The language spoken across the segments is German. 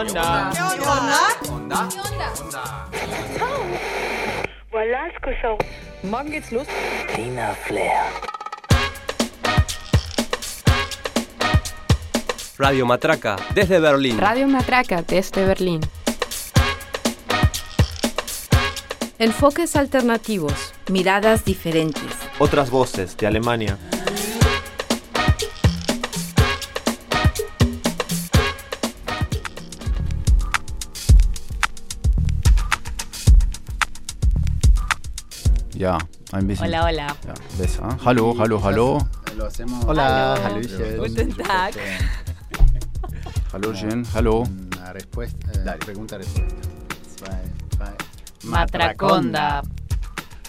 Onda. Onda? Voilà ce que ça... Morgen geht's los. Tina Flair. Radio Matraca, desde Berlín. Radio Matraca desde Berlín. Enfoques alternativos, miradas diferentes. Otras voces de Alemania. Ein bisschen. Hola, hola. Ja, besser. Hallo, hallo, hallo. Lo hacemos. Hola, Hallo. Hallöchen. Guten Tag. Hallöchen, hallo. Una respuesta, eh, pregunta, respuesta. Zwei, drei. Matraconda.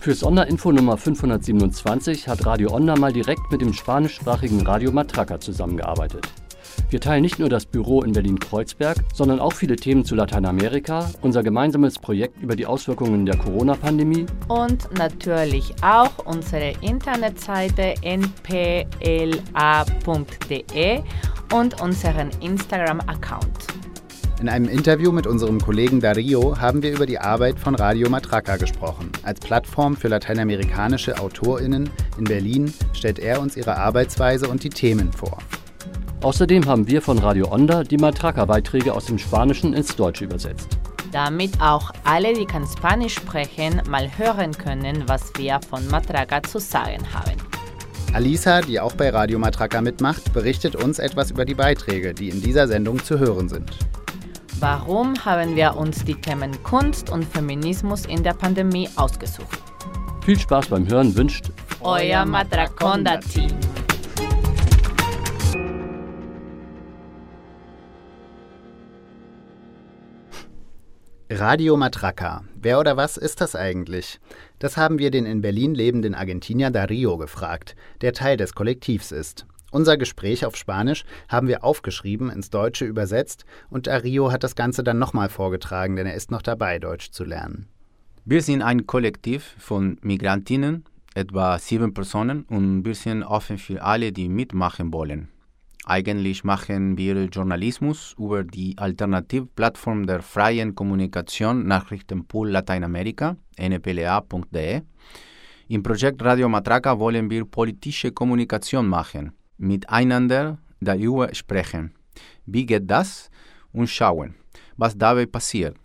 Fürs Onda-Info Nummer 527 hat Radio Onda mal direkt mit dem spanischsprachigen Radio Matraca zusammengearbeitet. Wir teilen nicht nur das Büro in Berlin-Kreuzberg, sondern auch viele Themen zu Lateinamerika, unser gemeinsames Projekt über die Auswirkungen der Corona-Pandemie Und natürlich auch unsere Internetseite npla.de und unseren Instagram-Account. In einem Interview mit unserem Kollegen Dario haben wir über die Arbeit von Radio Matraca gesprochen. Als Plattform für lateinamerikanische AutorInnen in Berlin stellt er uns ihre Arbeitsweise und die Themen vor. Außerdem haben wir von Radio Onda die Matraca-Beiträge aus dem Spanischen ins Deutsche übersetzt. Damit auch alle, die kein Spanisch sprechen, mal hören können, was wir von Matraca zu sagen haben. Alisa, die auch bei Radio Matraca mitmacht, berichtet uns etwas über die Beiträge, die in dieser Sendung zu hören sind. Warum haben wir uns die Themen Kunst und Feminismus in der Pandemie ausgesucht? Viel Spaß beim Hören wünscht Euer Matraconda-Team. Radio Matraca. Wer oder was ist das eigentlich? Das haben wir den in Berlin lebenden Argentinier Dario gefragt, der Teil des Kollektivs ist. Unser Gespräch auf Spanisch haben wir aufgeschrieben, ins Deutsche übersetzt und Dario hat das Ganze dann nochmal vorgetragen, denn er ist noch dabei, Deutsch zu lernen. Wir sind ein Kollektiv von Migrantinnen, etwa sieben Personen, und wir sind offen für alle, die mitmachen wollen. Eigentlich machen wir Journalismus über die Alternativplattform der freien Kommunikation Nachrichtenpool Lateinamerika, npla.de. Im Projekt Radio Matraca wollen wir politische Kommunikation machen, miteinander darüber sprechen. Wie geht das? Und schauen, was dabei passiert.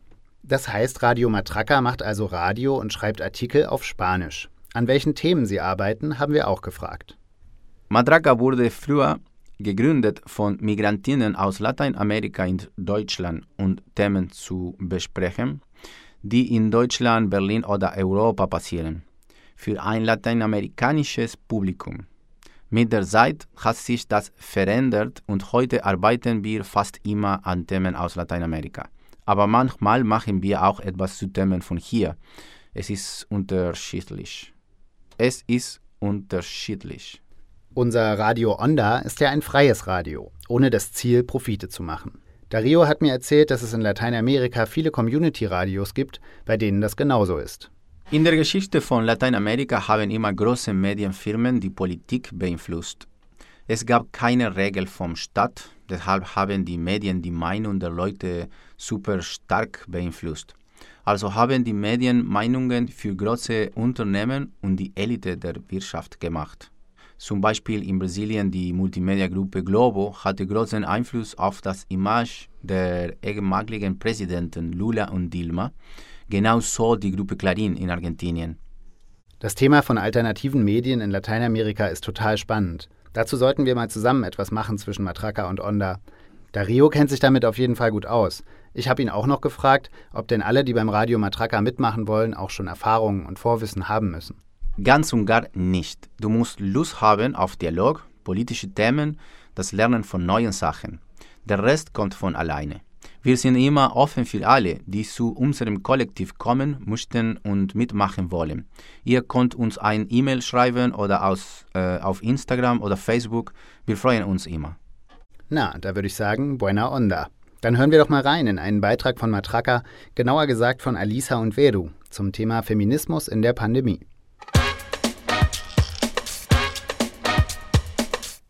Das heißt, Radio Matraca macht also Radio und schreibt Artikel auf Spanisch. An welchen Themen sie arbeiten, haben wir auch gefragt. Matraca wurde früher gegründet von Migrantinnen aus Lateinamerika in Deutschland und Themen zu besprechen, die in Deutschland, Berlin oder Europa passieren, für ein lateinamerikanisches Publikum. Mit der Zeit hat sich das verändert und heute arbeiten wir fast immer an Themen aus Lateinamerika. Aber manchmal machen wir auch etwas zu Themen von hier. Es ist unterschiedlich. Es ist unterschiedlich. Unser Radio Onda ist ja ein freies Radio, ohne das Ziel, Profite zu machen. Dario hat mir erzählt, dass es in Lateinamerika viele Community-Radios gibt, bei denen das genauso ist. In der Geschichte von Lateinamerika haben immer große Medienfirmen die Politik beeinflusst. Es gab keine Regel vom Staat, deshalb haben die Medien die Meinung der Leute super stark beeinflusst. Also haben die Medien Meinungen für große Unternehmen und die Elite der Wirtschaft gemacht. Zum Beispiel in Brasilien die Multimedia-Gruppe Globo hatte großen Einfluss auf das Image der ehemaligen Präsidenten Lula und Dilma, genauso die Gruppe Clarín in Argentinien. Das Thema von alternativen Medien in Lateinamerika ist total spannend. Dazu sollten wir mal zusammen etwas machen zwischen Matraca und Onda. Dario kennt sich damit auf jeden Fall gut aus. Ich habe ihn auch noch gefragt, ob denn alle, die beim Radio Matraca mitmachen wollen, auch schon Erfahrungen und Vorwissen haben müssen. Ganz und gar nicht. Du musst Lust haben auf Dialog, politische Themen, das Lernen von neuen Sachen. Der Rest kommt von alleine. Wir sind immer offen für alle, die zu unserem Kollektiv kommen möchten und mitmachen wollen. Ihr könnt uns ein E-Mail schreiben oder aus, äh, auf Instagram oder Facebook. Wir freuen uns immer. Na, da würde ich sagen, buena onda. Dann hören wir doch mal rein in einen Beitrag von Matraca, genauer gesagt von Alisa und Veru, zum Thema Feminismus in der Pandemie.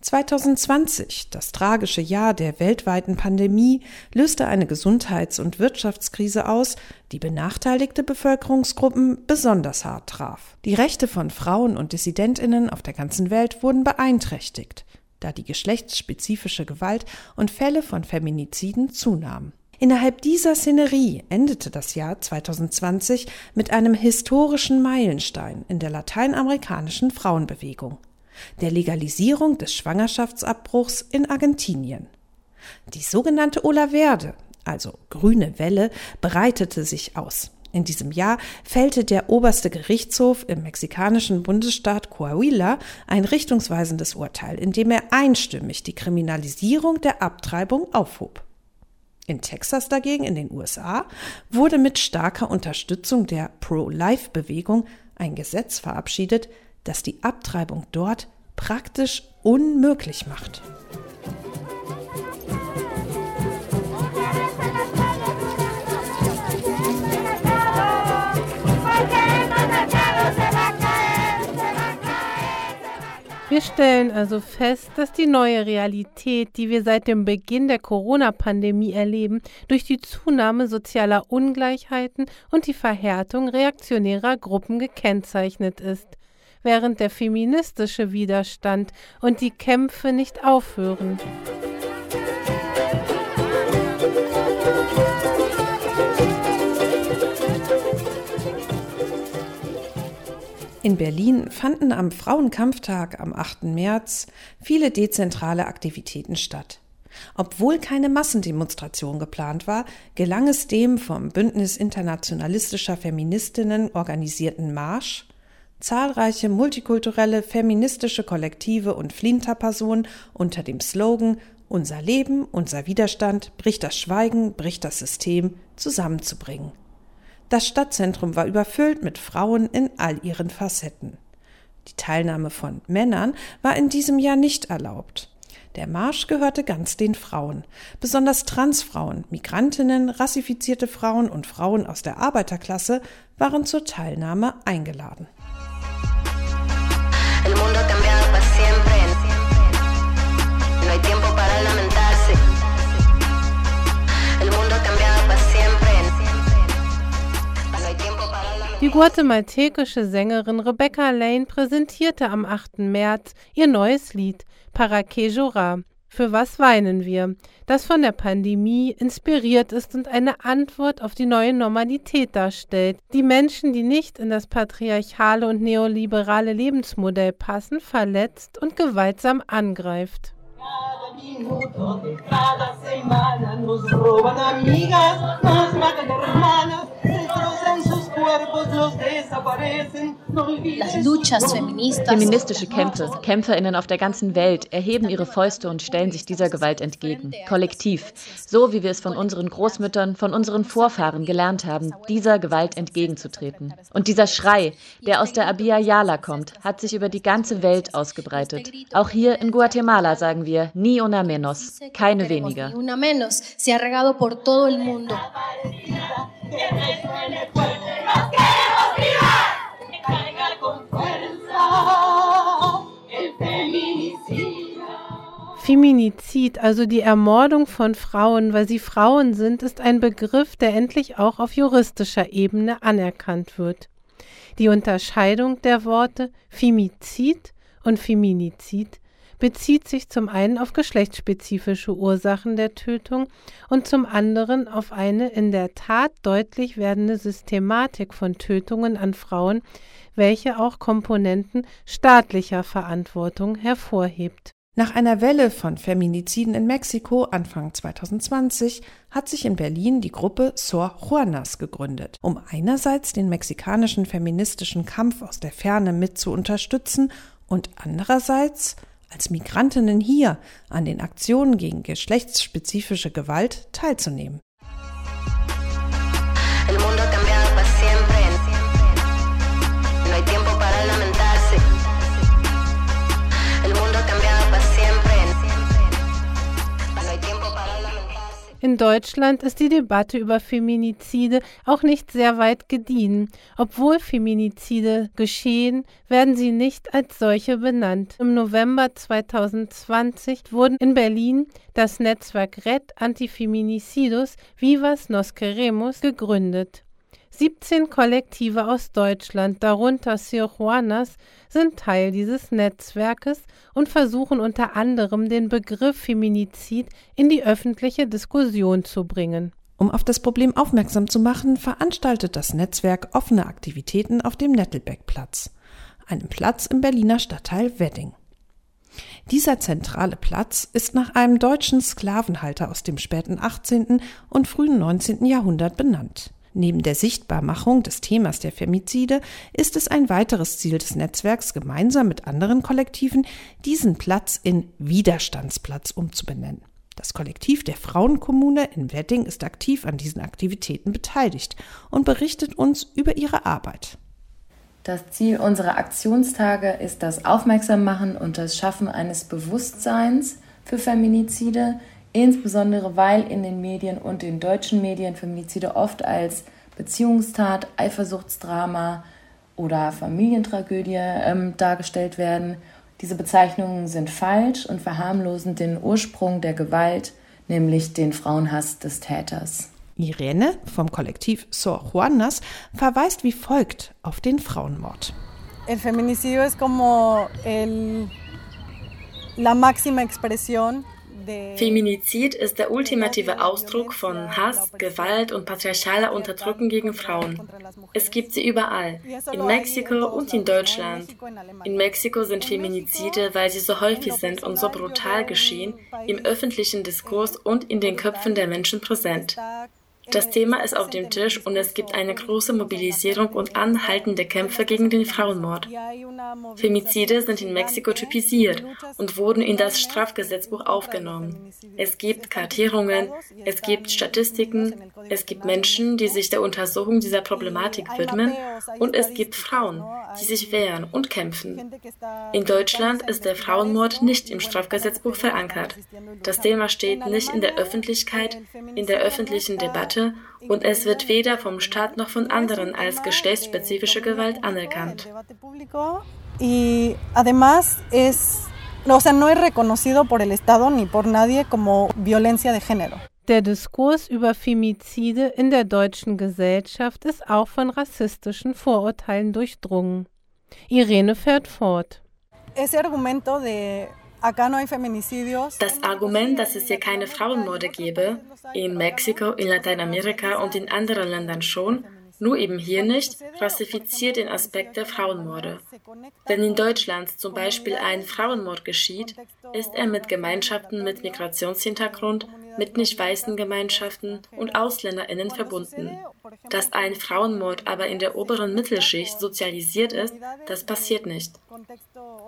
2020, das tragische Jahr der weltweiten Pandemie, löste eine Gesundheits- und Wirtschaftskrise aus, die benachteiligte Bevölkerungsgruppen besonders hart traf. Die Rechte von Frauen und Dissidentinnen auf der ganzen Welt wurden beeinträchtigt, da die geschlechtsspezifische Gewalt und Fälle von Feminiziden zunahmen. Innerhalb dieser Szenerie endete das Jahr 2020 mit einem historischen Meilenstein in der lateinamerikanischen Frauenbewegung der Legalisierung des Schwangerschaftsabbruchs in Argentinien. Die sogenannte Ola Verde, also grüne Welle, breitete sich aus. In diesem Jahr fällte der oberste Gerichtshof im mexikanischen Bundesstaat Coahuila ein richtungsweisendes Urteil, in dem er einstimmig die Kriminalisierung der Abtreibung aufhob. In Texas dagegen, in den USA, wurde mit starker Unterstützung der Pro-Life-Bewegung ein Gesetz verabschiedet, das die Abtreibung dort praktisch unmöglich macht. Wir stellen also fest, dass die neue Realität, die wir seit dem Beginn der Corona-Pandemie erleben, durch die Zunahme sozialer Ungleichheiten und die Verhärtung reaktionärer Gruppen gekennzeichnet ist während der feministische Widerstand und die Kämpfe nicht aufhören. In Berlin fanden am Frauenkampftag am 8. März viele dezentrale Aktivitäten statt. Obwohl keine Massendemonstration geplant war, gelang es dem vom Bündnis internationalistischer Feministinnen organisierten Marsch, zahlreiche multikulturelle feministische Kollektive und Flinterpersonen unter dem Slogan Unser Leben, unser Widerstand, bricht das Schweigen, bricht das System zusammenzubringen. Das Stadtzentrum war überfüllt mit Frauen in all ihren Facetten. Die Teilnahme von Männern war in diesem Jahr nicht erlaubt. Der Marsch gehörte ganz den Frauen. Besonders Transfrauen, Migrantinnen, rassifizierte Frauen und Frauen aus der Arbeiterklasse waren zur Teilnahme eingeladen. Guatemaltekische Sängerin Rebecca Lane präsentierte am 8. März ihr neues Lied Para que für was weinen wir? Das von der Pandemie inspiriert ist und eine Antwort auf die neue Normalität darstellt, die Menschen, die nicht in das patriarchale und neoliberale Lebensmodell passen, verletzt und gewaltsam angreift. Cada semana nos roban amigas, nos matan hermanas, destrozan sus cuerpos, los desaparecen. Feministische Kämpfe, KämpferInnen auf der ganzen Welt erheben ihre Fäuste und stellen sich dieser Gewalt entgegen. Kollektiv. So wie wir es von unseren Großmüttern, von unseren Vorfahren gelernt haben, dieser Gewalt entgegenzutreten. Und dieser Schrei, der aus der Abya Yala kommt, hat sich über die ganze Welt ausgebreitet. Auch hier in Guatemala sagen wir ni una menos, keine weniger. Feminizid, also die Ermordung von Frauen, weil sie Frauen sind, ist ein Begriff, der endlich auch auf juristischer Ebene anerkannt wird. Die Unterscheidung der Worte Femizid und Feminizid bezieht sich zum einen auf geschlechtsspezifische Ursachen der Tötung und zum anderen auf eine in der Tat deutlich werdende Systematik von Tötungen an Frauen, welche auch Komponenten staatlicher Verantwortung hervorhebt. Nach einer Welle von Feminiziden in Mexiko Anfang 2020 hat sich in Berlin die Gruppe Sor Juanas gegründet, um einerseits den mexikanischen feministischen Kampf aus der Ferne mit zu unterstützen und andererseits als Migrantinnen hier an den Aktionen gegen geschlechtsspezifische Gewalt teilzunehmen. In Deutschland ist die Debatte über Feminizide auch nicht sehr weit gediehen. Obwohl Feminizide geschehen, werden sie nicht als solche benannt. Im November 2020 wurden in Berlin das Netzwerk Red Antifeminicidos Vivas Nos Queremos gegründet. 17 Kollektive aus Deutschland, darunter Sir Juanas, sind Teil dieses Netzwerkes und versuchen unter anderem den Begriff Feminizid in die öffentliche Diskussion zu bringen. Um auf das Problem aufmerksam zu machen, veranstaltet das Netzwerk offene Aktivitäten auf dem Nettelbeckplatz, einem Platz im Berliner Stadtteil Wedding. Dieser zentrale Platz ist nach einem deutschen Sklavenhalter aus dem späten 18. und frühen 19. Jahrhundert benannt. Neben der Sichtbarmachung des Themas der Femizide ist es ein weiteres Ziel des Netzwerks, gemeinsam mit anderen Kollektiven diesen Platz in Widerstandsplatz umzubenennen. Das Kollektiv der Frauenkommune in Wedding ist aktiv an diesen Aktivitäten beteiligt und berichtet uns über ihre Arbeit. Das Ziel unserer Aktionstage ist das Aufmerksammachen und das Schaffen eines Bewusstseins für Feminizide, insbesondere weil in den Medien und den deutschen Medien Femizide oft als Beziehungstat, Eifersuchtsdrama oder Familientragödie ähm, dargestellt werden. Diese Bezeichnungen sind falsch und verharmlosen den Ursprung der Gewalt, nämlich den Frauenhass des Täters. Irene vom Kollektiv Sor Juanas verweist wie folgt auf den Frauenmord. El feminicidio es como el, la máxima expresión Feminizid ist der ultimative Ausdruck von Hass, Gewalt und patriarchaler Unterdrückung gegen Frauen. Es gibt sie überall, in Mexiko und in Deutschland. In Mexiko sind Feminizide, weil sie so häufig sind und so brutal geschehen, im öffentlichen Diskurs und in den Köpfen der Menschen präsent. Das Thema ist auf dem Tisch und es gibt eine große Mobilisierung und anhaltende Kämpfe gegen den Frauenmord. Femizide sind in Mexiko typisiert und wurden in das Strafgesetzbuch aufgenommen. Es gibt Kartierungen, es gibt Statistiken, es gibt Menschen, die sich der Untersuchung dieser Problematik widmen und es gibt Frauen, die sich wehren und kämpfen. In Deutschland ist der Frauenmord nicht im Strafgesetzbuch verankert. Das Thema steht nicht in der Öffentlichkeit, in der öffentlichen Debatte Debatte und es wird weder vom Staat noch von anderen als geschlechtsspezifische Gewalt anerkannt. Y además es, o sea, no es reconocido por el Estado ni por nadie como violencia de género. Der Diskurs über Femizide in der deutschen Gesellschaft ist auch von rassistischen Vorurteilen durchdrungen. Irene fährt fort. Ese argumento de das Argument, dass es hier keine Frauenmorde gäbe, in Mexiko, in Lateinamerika und in anderen Ländern schon, nur eben hier nicht, rassifiziert den Aspekt der Frauenmorde. Wenn in Deutschland zum Beispiel ein Frauenmord geschieht, ist er mit Gemeinschaften mit Migrationshintergrund, mit nicht weißen Gemeinschaften und AusländerInnen verbunden. Dass ein Frauenmord aber in der oberen Mittelschicht sozialisiert ist, das passiert nicht.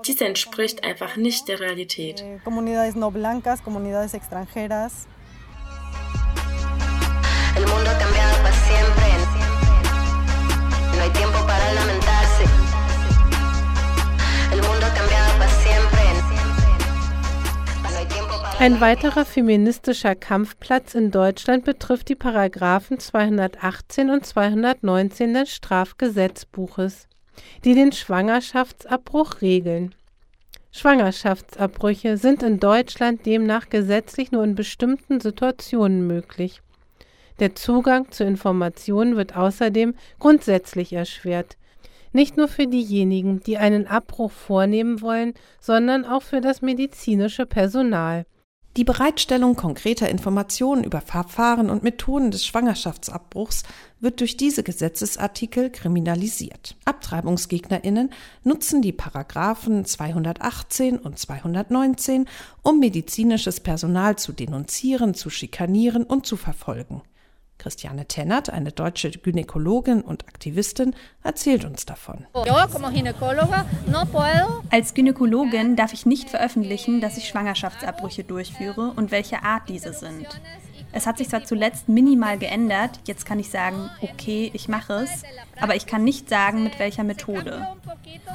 Dies entspricht einfach nicht der Realität. Extranjeras. El mundo ha cambiado para siempre. Ein weiterer feministischer Kampfplatz in Deutschland betrifft die Paragraphen 218 und 219 des Strafgesetzbuches, die den Schwangerschaftsabbruch regeln. Schwangerschaftsabbrüche sind in Deutschland demnach gesetzlich nur in bestimmten Situationen möglich. Der Zugang zu Informationen wird außerdem grundsätzlich erschwert, nicht nur für diejenigen, die einen Abbruch vornehmen wollen, sondern auch für das medizinische Personal. Die Bereitstellung konkreter Informationen über Verfahren und Methoden des Schwangerschaftsabbruchs wird durch diese Gesetzesartikel kriminalisiert. Abtreibungsgegnerinnen nutzen die Paragraphen 218 und 219, um medizinisches Personal zu denunzieren, zu schikanieren und zu verfolgen. Christiane Tennert, eine deutsche Gynäkologin und Aktivistin, erzählt uns davon. Als Gynäkologin darf ich nicht veröffentlichen, dass ich Schwangerschaftsabbrüche durchführe und welche Art diese sind. Es hat sich zwar zuletzt minimal geändert, jetzt kann ich sagen, okay, ich mache es, aber ich kann nicht sagen, mit welcher Methode.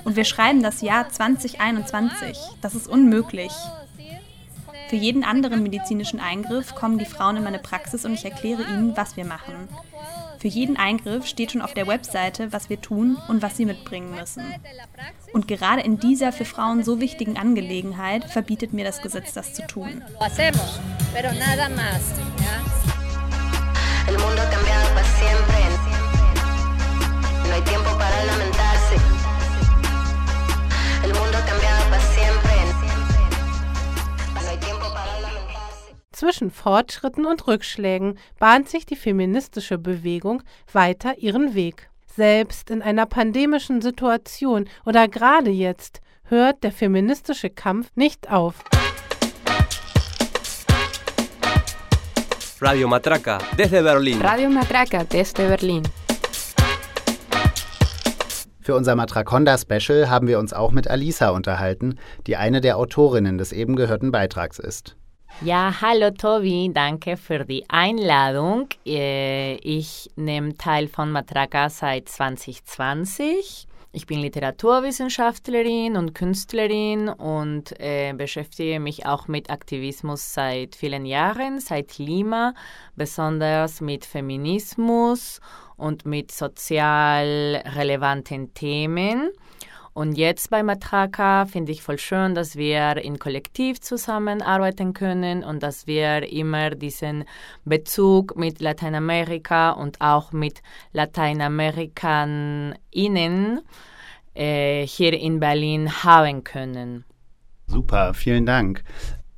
Und wir schreiben das Jahr 2021. Das ist unmöglich. Für jeden anderen medizinischen Eingriff kommen die Frauen in meine Praxis und ich erkläre ihnen, was wir machen. Für jeden Eingriff steht schon auf der Webseite, was wir tun und was sie mitbringen müssen. Und gerade in dieser für Frauen so wichtigen Angelegenheit verbietet mir das Gesetz, das zu tun. El mundo ha cambiado para siempre. No hay tiempo para lamentarse. Zwischen Fortschritten und Rückschlägen bahnt sich die feministische Bewegung weiter ihren Weg. Selbst in einer pandemischen Situation oder gerade jetzt hört der feministische Kampf nicht auf. Radio Matraca desde Berlín. Radio Matraca desde Berlín. Für unser Matraconda-Special haben wir uns auch mit Alisa unterhalten, die eine der Autorinnen des eben gehörten Beitrags ist. Ja, hallo Tobi, danke für die Einladung. Äh, Ich nehme teil von Matraca seit 2020. Ich bin Literaturwissenschaftlerin und Künstlerin und äh, beschäftige mich auch mit Aktivismus seit vielen Jahren, seit Lima, besonders mit Feminismus und mit sozial relevanten Themen. Und jetzt bei Matraca finde ich voll schön, dass wir in Kollektiv zusammenarbeiten können und dass wir immer diesen Bezug mit Lateinamerika und auch mit LateinamerikanerInnen äh, hier in Berlin haben können. Super, vielen Dank.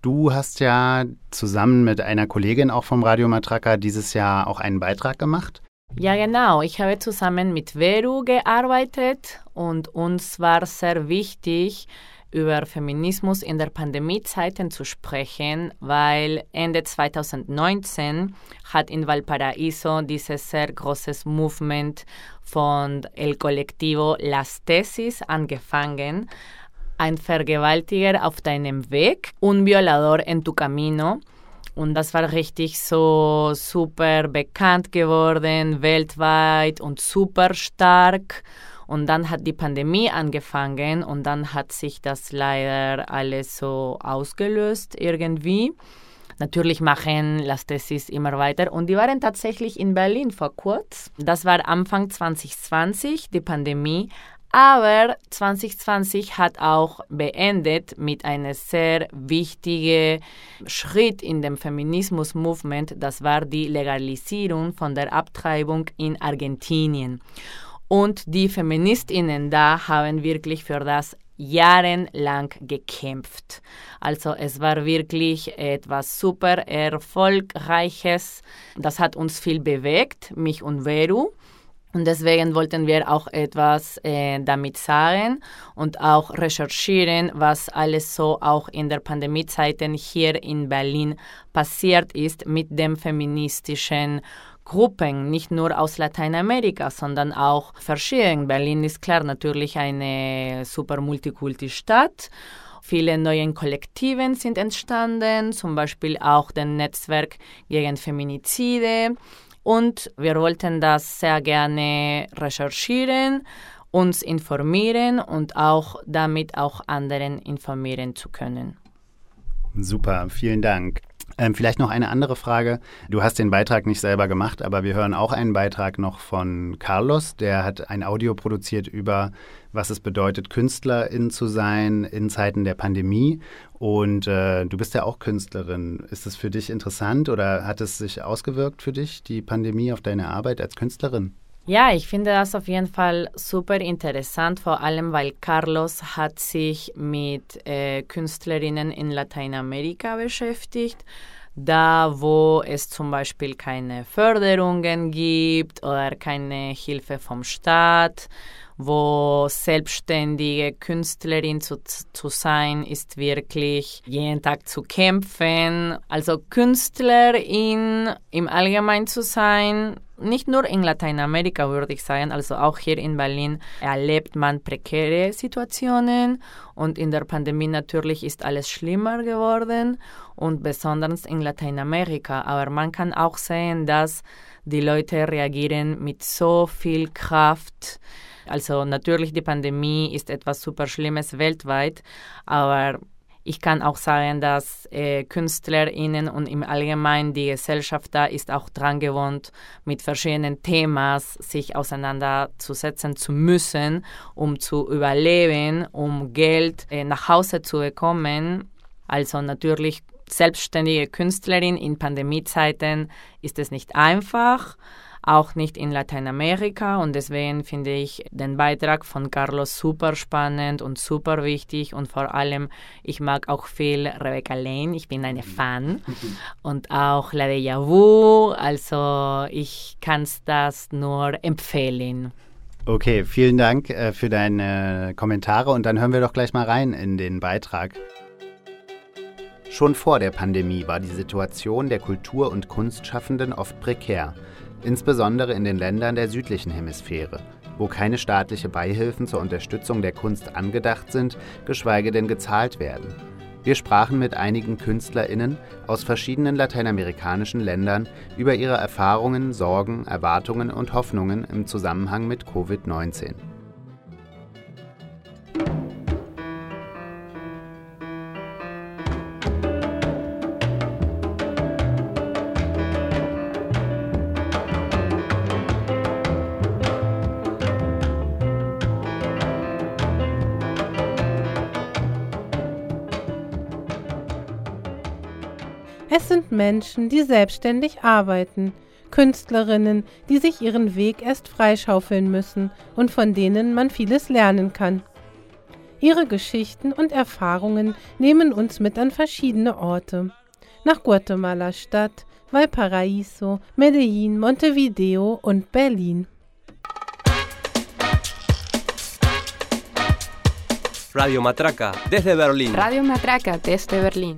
Du hast ja zusammen mit einer Kollegin auch vom Radio Matraca dieses Jahr auch einen Beitrag gemacht. Ja, genau. Ich habe zusammen mit Veru gearbeitet und uns war sehr wichtig, über Feminismus in der Pandemiezeiten zu sprechen, weil Ende 2019 hat in Valparaíso dieses sehr großes Movement von El Colectivo Las Tesis angefangen. Ein Vergewaltiger auf deinem Weg, un violador en tu camino. Und das war richtig so super bekannt geworden, weltweit und super stark. Und dann hat die Pandemie angefangen und dann hat sich das leider alles so ausgelöst irgendwie. Natürlich machen Las Tesis immer weiter und die waren tatsächlich in Berlin vor kurz. Das war Anfang 2020, die Pandemie. Aber 2020 hat auch beendet mit einem sehr wichtigen Schritt in dem Feminismus-Movement. Das war die Legalisierung von der Abtreibung in Argentinien. Und die Feministinnen da haben wirklich für das jahrelang gekämpft. Also es war wirklich etwas super Erfolgreiches. Das hat uns viel bewegt, mich und Veru. Und deswegen wollten wir auch etwas äh, damit sagen und auch recherchieren, was alles so auch in der Pandemiezeiten hier in Berlin passiert ist mit dem feministischen Gruppen, nicht nur aus Lateinamerika, sondern auch verschieden. Berlin ist klar natürlich eine super Multikulti-Stadt. Viele neue Kollektiven sind entstanden, zum Beispiel auch das Netzwerk gegen Feminizide. Und wir wollten das sehr gerne recherchieren, uns informieren und auch damit auch anderen informieren zu können. Super, vielen Dank. Ähm, vielleicht noch eine andere Frage. Du hast den Beitrag nicht selber gemacht, aber wir hören auch einen Beitrag noch von Carlos. Der hat ein Audio produziert über, was es bedeutet, Künstlerin zu sein in Zeiten der Pandemie. Und äh, du bist ja auch Künstlerin. Ist es für dich interessant oder hat es sich ausgewirkt für dich, die Pandemie, auf deine Arbeit als Künstlerin? Ja, ich finde das auf jeden Fall super interessant, vor allem weil Carlos hat sich mit äh, Künstlerinnen in Lateinamerika beschäftigt, da wo es zum Beispiel keine Förderungen gibt oder keine Hilfe vom Staat, wo selbstständige Künstlerin zu, zu sein, ist wirklich jeden Tag zu kämpfen. Also Künstlerin im Allgemeinen zu sein, nicht nur in Lateinamerika würde ich sagen, also auch hier in Berlin erlebt man prekäre Situationen und in der Pandemie natürlich ist alles schlimmer geworden und besonders in Lateinamerika. Aber man kann auch sehen, dass die Leute reagieren mit so viel Kraft. Also natürlich die Pandemie ist etwas super Schlimmes weltweit, aber Ich kann auch sagen, dass äh, KünstlerInnen und im Allgemeinen die Gesellschaft da ist auch dran gewohnt, mit verschiedenen Themen sich auseinanderzusetzen zu müssen, um zu überleben, um Geld äh, nach Hause zu bekommen. Also natürlich selbstständige Künstlerin in Pandemiezeiten ist es nicht einfach auch nicht in Lateinamerika. Und deswegen finde ich den Beitrag von Carlos super spannend und super wichtig. Und vor allem, ich mag auch viel Rebecca Lane. Ich bin eine Fan. Und auch La Deja Vu. Also ich kann das nur empfehlen. Okay, vielen Dank äh, für deine Kommentare. Und dann hören wir doch gleich mal rein in den Beitrag. Schon vor der Pandemie war die Situation der Kultur- und Kunstschaffenden oft prekär insbesondere in den Ländern der südlichen Hemisphäre, wo keine staatliche Beihilfen zur Unterstützung der Kunst angedacht sind, geschweige denn gezahlt werden. Wir sprachen mit einigen Künstlerinnen aus verschiedenen lateinamerikanischen Ländern über ihre Erfahrungen, Sorgen, Erwartungen und Hoffnungen im Zusammenhang mit Covid-19. Menschen, die selbstständig arbeiten, Künstlerinnen, die sich ihren Weg erst freischaufeln müssen und von denen man vieles lernen kann. Ihre Geschichten und Erfahrungen nehmen uns mit an verschiedene Orte. Nach Guatemala-Stadt, Valparaiso, Medellin, Montevideo und Berlin. Radio Matraca desde Berlín. Radio Matraca desde Berlín.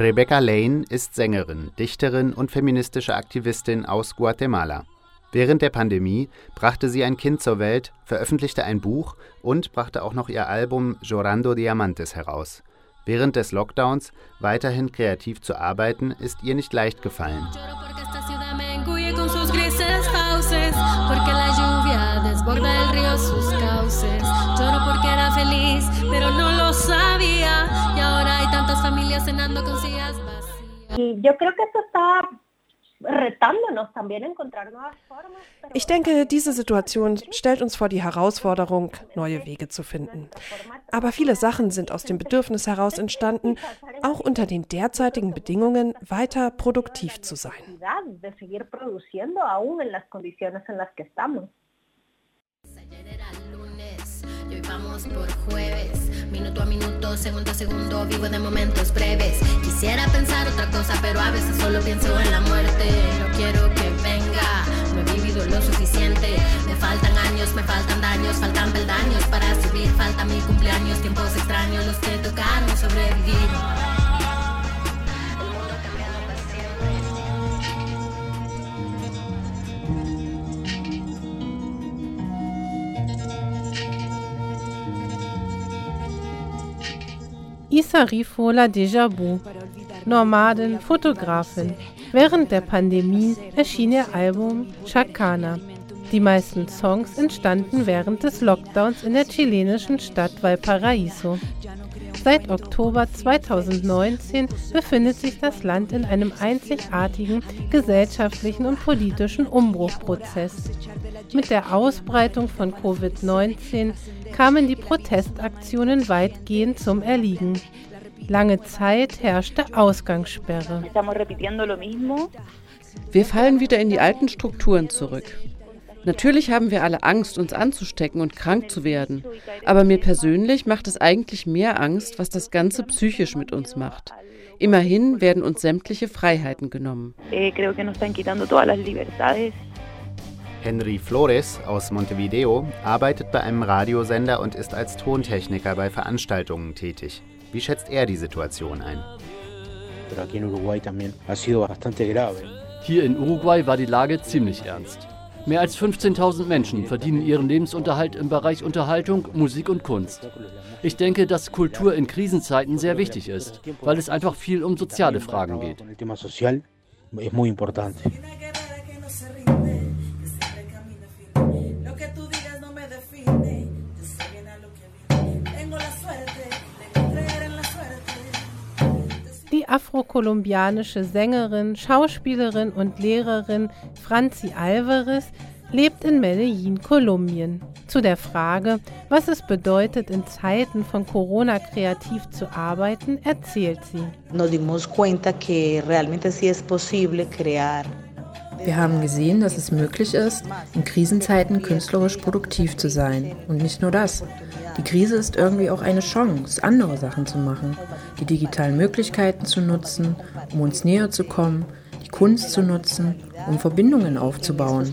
Rebecca Lane ist Sängerin, Dichterin und feministische Aktivistin aus Guatemala. Während der Pandemie brachte sie ein Kind zur Welt, veröffentlichte ein Buch und brachte auch noch ihr Album Llorando Diamantes heraus. Während des Lockdowns weiterhin kreativ zu arbeiten, ist ihr nicht leicht gefallen. Yo creo que esto está ich denke, diese Situation stellt uns vor die Herausforderung, neue Wege zu finden. Aber viele Sachen sind aus dem Bedürfnis heraus entstanden, auch unter den derzeitigen Bedingungen weiter produktiv zu sein. Vamos por jueves, minuto a minuto, segundo a segundo, vivo de momentos breves. Quisiera pensar otra cosa, pero a veces solo pienso en la muerte. No quiero que venga, no he vivido lo suficiente. Me faltan años, me faltan daños, faltan peldaños para subir. Falta mi cumpleaños, tiempos extraños, los que tocaron sobrevivir. Isa Rifola Dejabu, Nomaden, Fotografin. Während der Pandemie erschien ihr Album Chacana. Die meisten Songs entstanden während des Lockdowns in der chilenischen Stadt Valparaiso. Seit Oktober 2019 befindet sich das Land in einem einzigartigen gesellschaftlichen und politischen Umbruchprozess. Mit der Ausbreitung von Covid-19 kamen die Protestaktionen weitgehend zum Erliegen. Lange Zeit herrschte Ausgangssperre. Wir fallen wieder in die alten Strukturen zurück. Natürlich haben wir alle Angst, uns anzustecken und krank zu werden. Aber mir persönlich macht es eigentlich mehr Angst, was das Ganze psychisch mit uns macht. Immerhin werden uns sämtliche Freiheiten genommen. Eh, Henry Flores aus Montevideo arbeitet bei einem Radiosender und ist als Tontechniker bei Veranstaltungen tätig. Wie schätzt er die Situation ein? Hier in Uruguay war die Lage ziemlich ernst. Mehr als 15.000 Menschen verdienen ihren Lebensunterhalt im Bereich Unterhaltung, Musik und Kunst. Ich denke, dass Kultur in Krisenzeiten sehr wichtig ist, weil es einfach viel um soziale Fragen geht. Die afrokolumbianische Sängerin, Schauspielerin und Lehrerin Franzi Alvarez lebt in Medellin, Kolumbien. Zu der Frage, was es bedeutet, in Zeiten von Corona kreativ zu arbeiten, erzählt sie. Wir haben gesehen, dass es möglich ist, in Krisenzeiten künstlerisch produktiv zu sein. Und nicht nur das. Die Krise ist irgendwie auch eine Chance, andere Sachen zu machen, die digitalen Möglichkeiten zu nutzen, um uns näher zu kommen, die Kunst zu nutzen, um Verbindungen aufzubauen.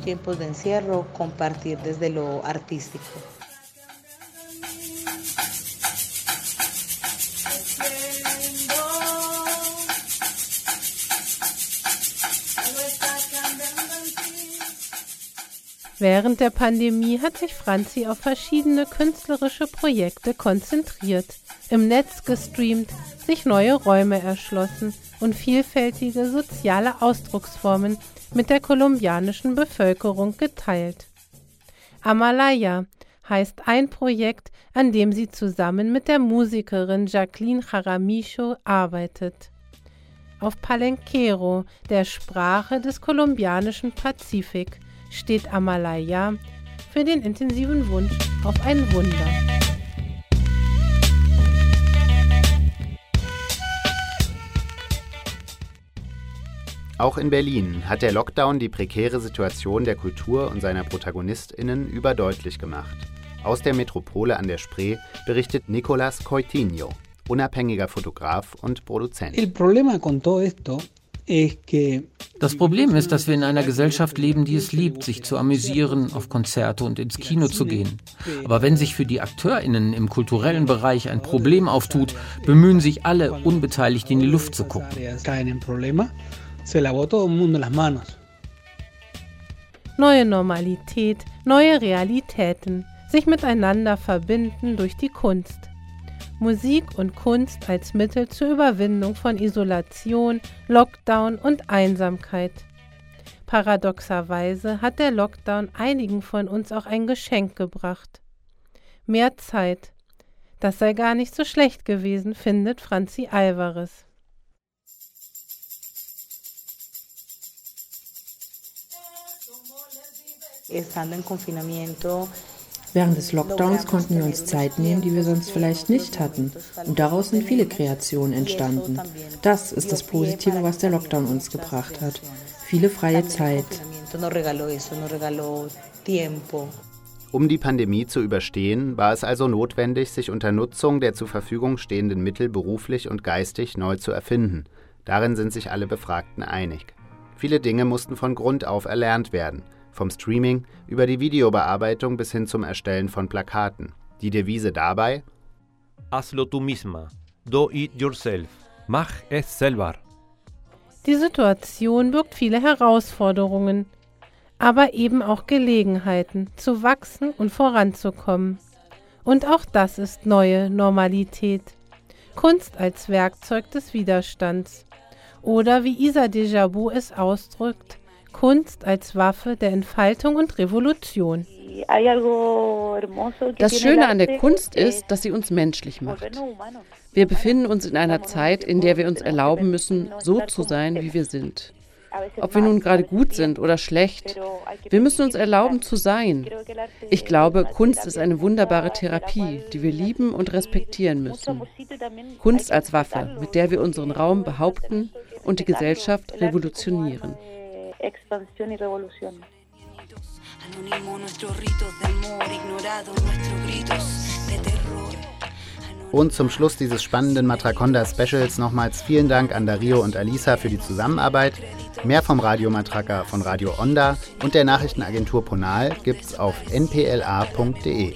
Während der Pandemie hat sich Franzi auf verschiedene künstlerische Projekte konzentriert, im Netz gestreamt, sich neue Räume erschlossen und vielfältige soziale Ausdrucksformen mit der kolumbianischen Bevölkerung geteilt. Amalaya heißt ein Projekt, an dem sie zusammen mit der Musikerin Jacqueline Jaramillo arbeitet. Auf Palenquero, der Sprache des kolumbianischen Pazifik, steht Amalaya für den intensiven Wunsch auf ein Wunder. Auch in Berlin hat der Lockdown die prekäre Situation der Kultur und seiner ProtagonistInnen überdeutlich gemacht. Aus der Metropole an der Spree berichtet Nicolas Coitinho, unabhängiger Fotograf und Produzent. El problema con todo esto das Problem ist, dass wir in einer Gesellschaft leben, die es liebt, sich zu amüsieren, auf Konzerte und ins Kino zu gehen. Aber wenn sich für die AkteurInnen im kulturellen Bereich ein Problem auftut, bemühen sich alle, unbeteiligt in die Luft zu gucken. Neue Normalität, neue Realitäten, sich miteinander verbinden durch die Kunst. Musik und Kunst als Mittel zur Überwindung von Isolation, Lockdown und Einsamkeit. Paradoxerweise hat der Lockdown einigen von uns auch ein Geschenk gebracht. Mehr Zeit. Das sei gar nicht so schlecht gewesen, findet Franzi Alvarez. Während des Lockdowns konnten wir uns Zeit nehmen, die wir sonst vielleicht nicht hatten. Und daraus sind viele Kreationen entstanden. Das ist das Positive, was der Lockdown uns gebracht hat. Viele freie Zeit. Um die Pandemie zu überstehen, war es also notwendig, sich unter Nutzung der zur Verfügung stehenden Mittel beruflich und geistig neu zu erfinden. Darin sind sich alle Befragten einig. Viele Dinge mussten von Grund auf erlernt werden vom Streaming über die Videobearbeitung bis hin zum Erstellen von Plakaten. Die Devise dabei? Hazlo tú misma. Do it yourself. Mach es selber. Die Situation birgt viele Herausforderungen, aber eben auch Gelegenheiten, zu wachsen und voranzukommen. Und auch das ist neue Normalität. Kunst als Werkzeug des Widerstands. Oder wie Isa Dejabu es ausdrückt, Kunst als Waffe der Entfaltung und Revolution. Das Schöne an der Kunst ist, dass sie uns menschlich macht. Wir befinden uns in einer Zeit, in der wir uns erlauben müssen, so zu sein, wie wir sind. Ob wir nun gerade gut sind oder schlecht, wir müssen uns erlauben zu sein. Ich glaube, Kunst ist eine wunderbare Therapie, die wir lieben und respektieren müssen. Kunst als Waffe, mit der wir unseren Raum behaupten und die Gesellschaft revolutionieren. Expansión y revolución. Und zum Schluss dieses spannenden Matraconda-Specials nochmals vielen Dank an Dario und Alisa für die Zusammenarbeit. Mehr vom Radio Matraca von Radio Onda und der Nachrichtenagentur Ponal gibt's auf npla.de.